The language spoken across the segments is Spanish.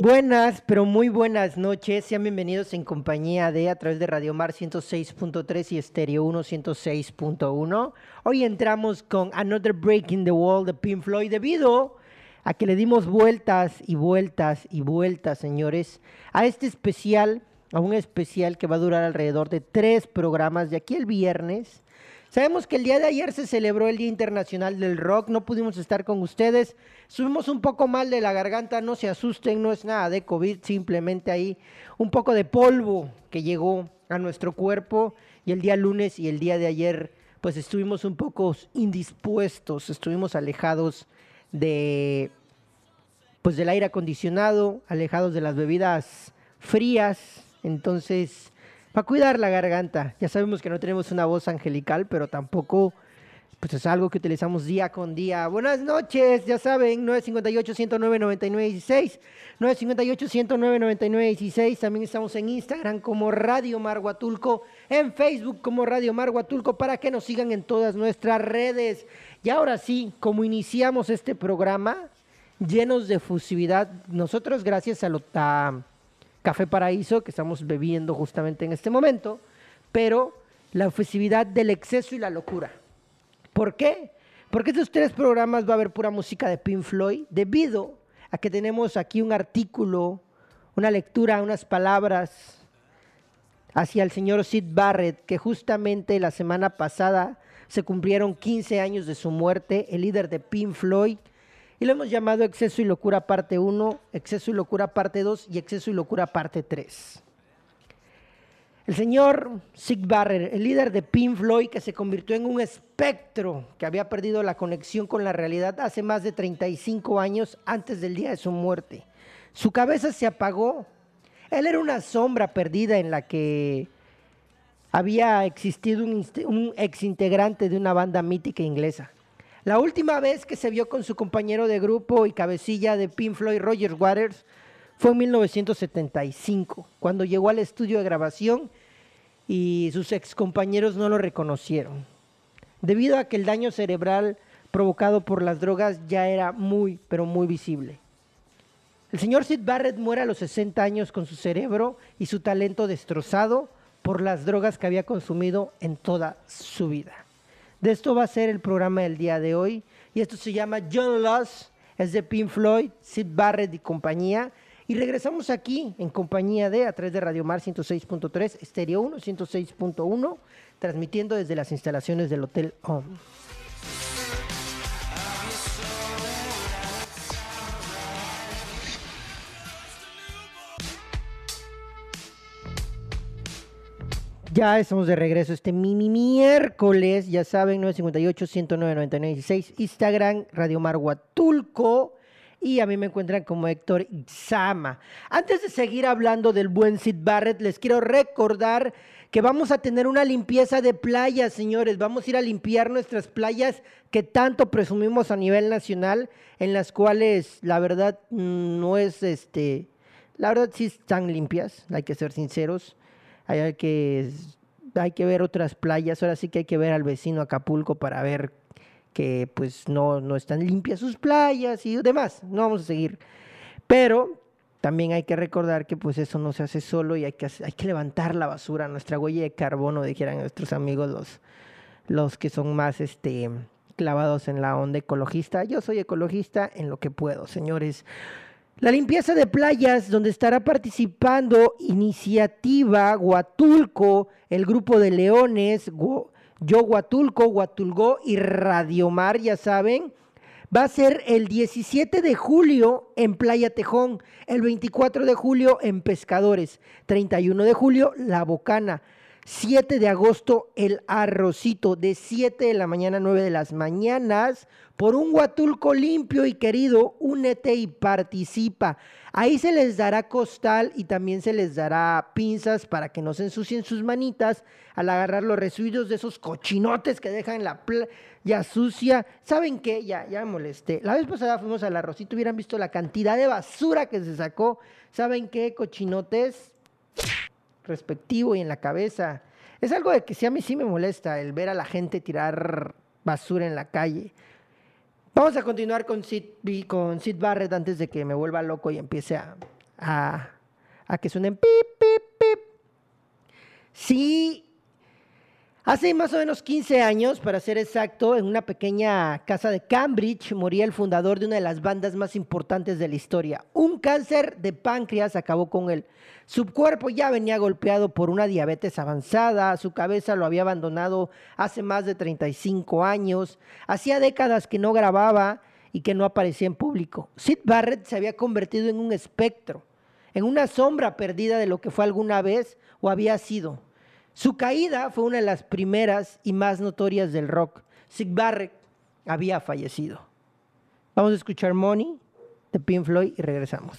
Buenas, pero muy buenas noches. Sean bienvenidos en compañía de a través de Radio Mar 106.3 y Estéreo 1 106.1. Hoy entramos con Another Break in the Wall de Pink Floyd debido a que le dimos vueltas y vueltas y vueltas, señores, a este especial, a un especial que va a durar alrededor de tres programas de aquí el viernes. Sabemos que el día de ayer se celebró el Día Internacional del Rock, no pudimos estar con ustedes, subimos un poco mal de la garganta, no se asusten, no es nada de COVID, simplemente ahí un poco de polvo que llegó a nuestro cuerpo y el día lunes y el día de ayer pues estuvimos un poco indispuestos, estuvimos alejados de pues del aire acondicionado, alejados de las bebidas frías, entonces para cuidar la garganta. Ya sabemos que no tenemos una voz angelical, pero tampoco pues es algo que utilizamos día con día. Buenas noches, ya saben, 958-109-9916, 958-109-9916. También estamos en Instagram como Radio Marguatulco, en Facebook como Radio Marguatulco, para que nos sigan en todas nuestras redes. Y ahora sí, como iniciamos este programa, llenos de fusividad, nosotros gracias a, lo, a Café Paraíso que estamos bebiendo justamente en este momento, pero la fusividad del exceso y la locura. ¿Por qué? Porque estos tres programas va a haber pura música de Pink Floyd, debido a que tenemos aquí un artículo, una lectura, unas palabras hacia el señor Sid Barrett, que justamente la semana pasada se cumplieron 15 años de su muerte, el líder de Pink Floyd, y lo hemos llamado Exceso y Locura parte 1, Exceso y Locura parte 2 y Exceso y Locura parte 3. El señor Sig Barrer, el líder de Pink Floyd, que se convirtió en un espectro que había perdido la conexión con la realidad hace más de 35 años antes del día de su muerte. Su cabeza se apagó. Él era una sombra perdida en la que había existido un, un exintegrante de una banda mítica inglesa. La última vez que se vio con su compañero de grupo y cabecilla de Pink Floyd, Roger Waters, fue en 1975, cuando llegó al estudio de grabación y sus excompañeros no lo reconocieron. Debido a que el daño cerebral provocado por las drogas ya era muy, pero muy visible. El señor Sid Barrett muere a los 60 años con su cerebro y su talento destrozado por las drogas que había consumido en toda su vida. De esto va a ser el programa del día de hoy. Y esto se llama John Loss, es de Pink Floyd, Sid Barrett y compañía. Y regresamos aquí en compañía de, a través de Radio Mar 106.3, Estéreo 1 106.1, transmitiendo desde las instalaciones del Hotel Home. Ya estamos de regreso este mini miércoles, ya saben, 958-109-9916, Instagram, Radio Marguatulco, y a mí me encuentran como Héctor Itzama. Antes de seguir hablando del buen Sid Barrett, les quiero recordar que vamos a tener una limpieza de playas, señores. Vamos a ir a limpiar nuestras playas que tanto presumimos a nivel nacional, en las cuales la verdad no es este, la verdad sí están limpias, hay que ser sinceros hay que, hay que ver otras playas, ahora sí que hay que ver al vecino Acapulco para ver que pues no, no están limpias sus playas y demás, no vamos a seguir. Pero también hay que recordar que pues eso no se hace solo y hay que, hay que levantar la basura, nuestra huella de carbono, dijeran nuestros amigos los, los que son más este, clavados en la onda ecologista. Yo soy ecologista en lo que puedo, señores. La limpieza de playas, donde estará participando Iniciativa Huatulco, el grupo de Leones, Yo Huatulco, Huatulgó y Radiomar, ya saben, va a ser el 17 de julio en Playa Tejón, el 24 de julio en Pescadores, 31 de julio La Bocana, 7 de agosto el Arrocito, de 7 de la mañana a 9 de las mañanas, por un Huatulco limpio y querido, únete y participa. Ahí se les dará costal y también se les dará pinzas para que no se ensucien sus manitas al agarrar los residuos de esos cochinotes que dejan la playa sucia. ¿Saben qué? Ya, ya me molesté. La vez pasada fuimos al arrocito, hubieran visto la cantidad de basura que se sacó. ¿Saben qué? Cochinotes respectivo y en la cabeza. Es algo de que sí a mí sí me molesta el ver a la gente tirar basura en la calle. Vamos a continuar con Sid, con Sid Barrett antes de que me vuelva loco y empiece a, a, a que suenen pip, pip, pip. Sí, Hace más o menos 15 años, para ser exacto, en una pequeña casa de Cambridge moría el fundador de una de las bandas más importantes de la historia. Un cáncer de páncreas acabó con él. Su cuerpo ya venía golpeado por una diabetes avanzada, su cabeza lo había abandonado hace más de 35 años, hacía décadas que no grababa y que no aparecía en público. Sid Barrett se había convertido en un espectro, en una sombra perdida de lo que fue alguna vez o había sido. Su caída fue una de las primeras y más notorias del rock. Sid Barrett había fallecido. Vamos a escuchar Money de Pink Floyd y regresamos.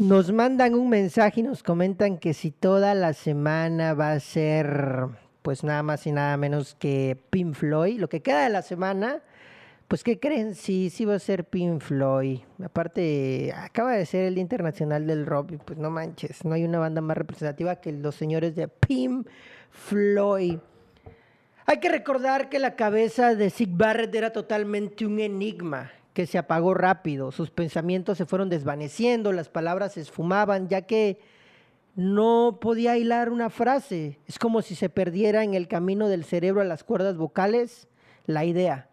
Nos mandan un mensaje y nos comentan que si toda la semana va a ser pues nada más y nada menos que Pink Floyd, lo que queda de la semana, pues, ¿qué creen? Sí, sí va a ser Pink Floyd. Aparte, acaba de ser el Día Internacional del Rock pues no manches, no hay una banda más representativa que los señores de Pink Floyd. Hay que recordar que la cabeza de Sid Barrett era totalmente un enigma que se apagó rápido. Sus pensamientos se fueron desvaneciendo, las palabras se esfumaban, ya que no podía hilar una frase. Es como si se perdiera en el camino del cerebro a las cuerdas vocales la idea.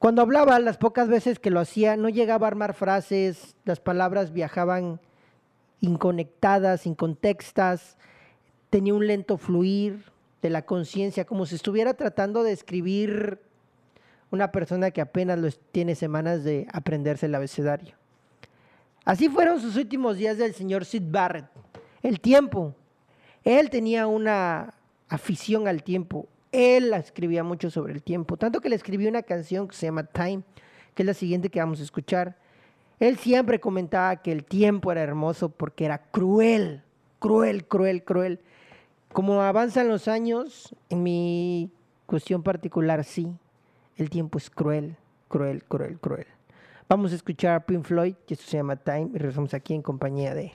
Cuando hablaba, las pocas veces que lo hacía, no llegaba a armar frases, las palabras viajaban inconectadas, incontextas, tenía un lento fluir de la conciencia, como si estuviera tratando de escribir una persona que apenas tiene semanas de aprenderse el abecedario. Así fueron sus últimos días del señor Sid Barrett. El tiempo. Él tenía una afición al tiempo. Él escribía mucho sobre el tiempo, tanto que le escribió una canción que se llama Time, que es la siguiente que vamos a escuchar. Él siempre comentaba que el tiempo era hermoso porque era cruel, cruel, cruel, cruel. Como avanzan los años, en mi cuestión particular, sí, el tiempo es cruel, cruel, cruel, cruel. Vamos a escuchar a Pink Floyd, que esto se llama Time, y regresamos aquí en compañía de...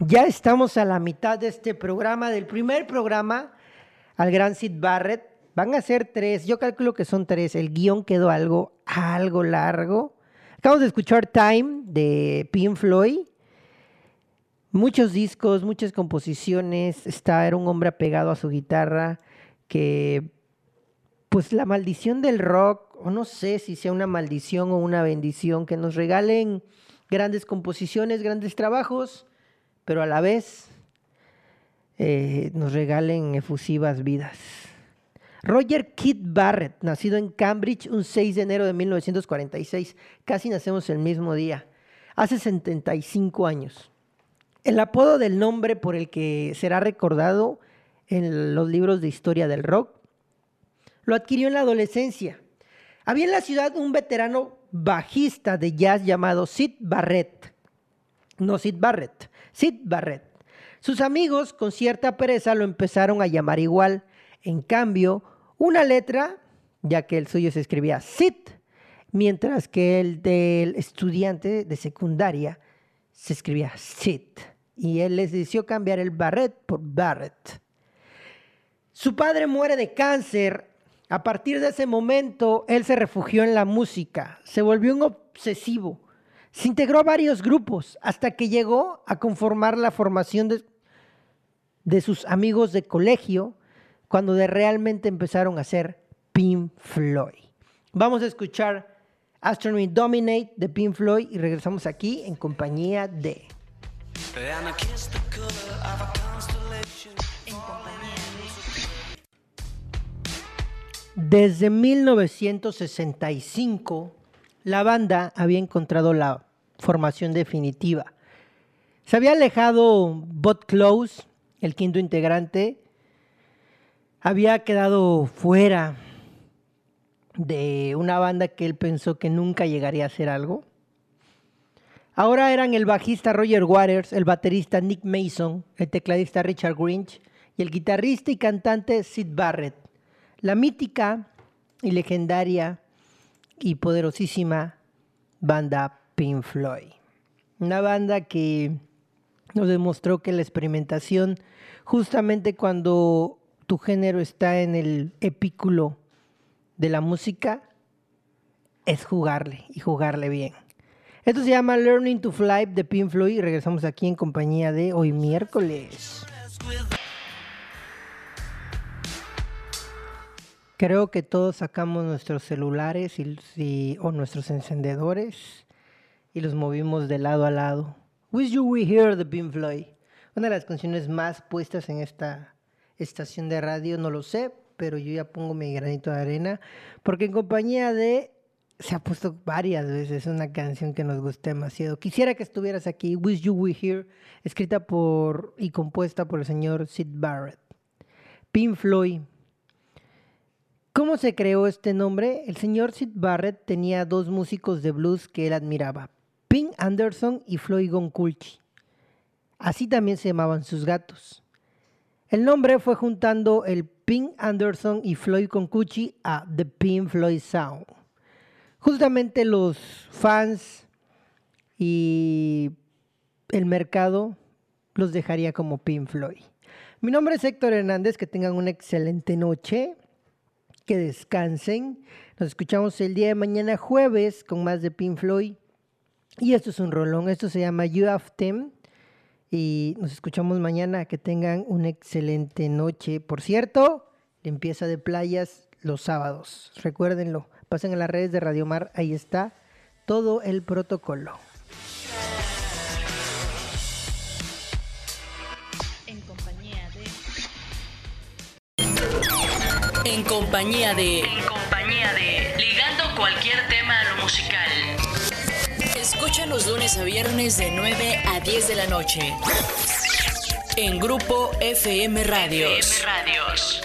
Ya estamos a la mitad de este programa, del primer programa al gran Sid Barrett. Van a ser tres, yo calculo que son tres. El guion quedó algo, algo largo. Acabamos de escuchar Time de Pink Floyd. Muchos discos, muchas composiciones. Está, era un hombre apegado a su guitarra que, pues la maldición del rock, o no sé si sea una maldición o una bendición, que nos regalen grandes composiciones, grandes trabajos pero a la vez eh, nos regalen efusivas vidas. Roger Kid Barrett, nacido en Cambridge un 6 de enero de 1946, casi nacemos el mismo día, hace 75 años. El apodo del nombre por el que será recordado en los libros de historia del rock lo adquirió en la adolescencia. Había en la ciudad un veterano bajista de jazz llamado Sid Barrett. No Sid Barrett, Sid Barrett. Sus amigos, con cierta pereza, lo empezaron a llamar igual. En cambio, una letra, ya que el suyo se escribía Sid, mientras que el del estudiante de secundaria se escribía Sid. Y él les decidió cambiar el Barrett por Barrett. Su padre muere de cáncer. A partir de ese momento, él se refugió en la música. Se volvió un obsesivo Se integró a varios grupos hasta que llegó a conformar la formación de, sus amigos de colegio cuando de realmente empezaron a ser Pink Floyd. Vamos a escuchar Astronomy Dominate de Pink Floyd y regresamos aquí en compañía de... Desde 1965, la banda había encontrado la formación definitiva. Se había alejado Bot Close, el quinto integrante, había quedado fuera de una banda que él pensó que nunca llegaría a hacer algo. Ahora eran el bajista Roger Waters, el baterista Nick Mason, el tecladista Richard Grinch y el guitarrista y cantante Sid Barrett. La mítica y legendaria y poderosísima banda Pink Floyd. Una banda que nos demostró que la experimentación, justamente cuando tu género está en el epículo de la música, es jugarle y jugarle bien. Esto se llama Learning to Fly de Pink Floyd y regresamos aquí en compañía de hoy miércoles. Creo que todos sacamos nuestros celulares y, o nuestros encendedores y los movimos de lado a lado. Wish You We Hear the Pink Floyd. Una de las canciones más puestas en esta estación de radio, no lo sé, pero yo ya pongo mi granito de arena, porque en compañía de se ha puesto varias veces una canción que nos gusta demasiado. Quisiera que estuvieras aquí, Wish You We Hear, escrita por y compuesta por el señor Sid Barrett. Pink Floyd, ¿Cómo se creó este nombre? El señor Sid Barrett tenía dos músicos de blues que él admiraba, Pink Anderson y Floyd Gonculchi. Así también se llamaban sus gatos. El nombre fue juntando el Pink Anderson y Floyd Gonculchi a The Pink Floyd Sound. Justamente los fans y el mercado los dejaría como Pink Floyd. Mi nombre es Héctor Hernández, que tengan una excelente noche que descansen. Nos escuchamos el día de mañana jueves con más de Pink Floyd. Y esto es un rolón, esto se llama You Have Them. Y nos escuchamos mañana, que tengan una excelente noche. Por cierto, limpieza de playas los sábados. Recuérdenlo, pasen a las redes de Radio Mar, ahí está todo el protocolo. En compañía de. En compañía de. Ligando cualquier tema a lo musical. Escucha los lunes a viernes de 9 a 10 de la noche. En Grupo FM Radios. FM Radios.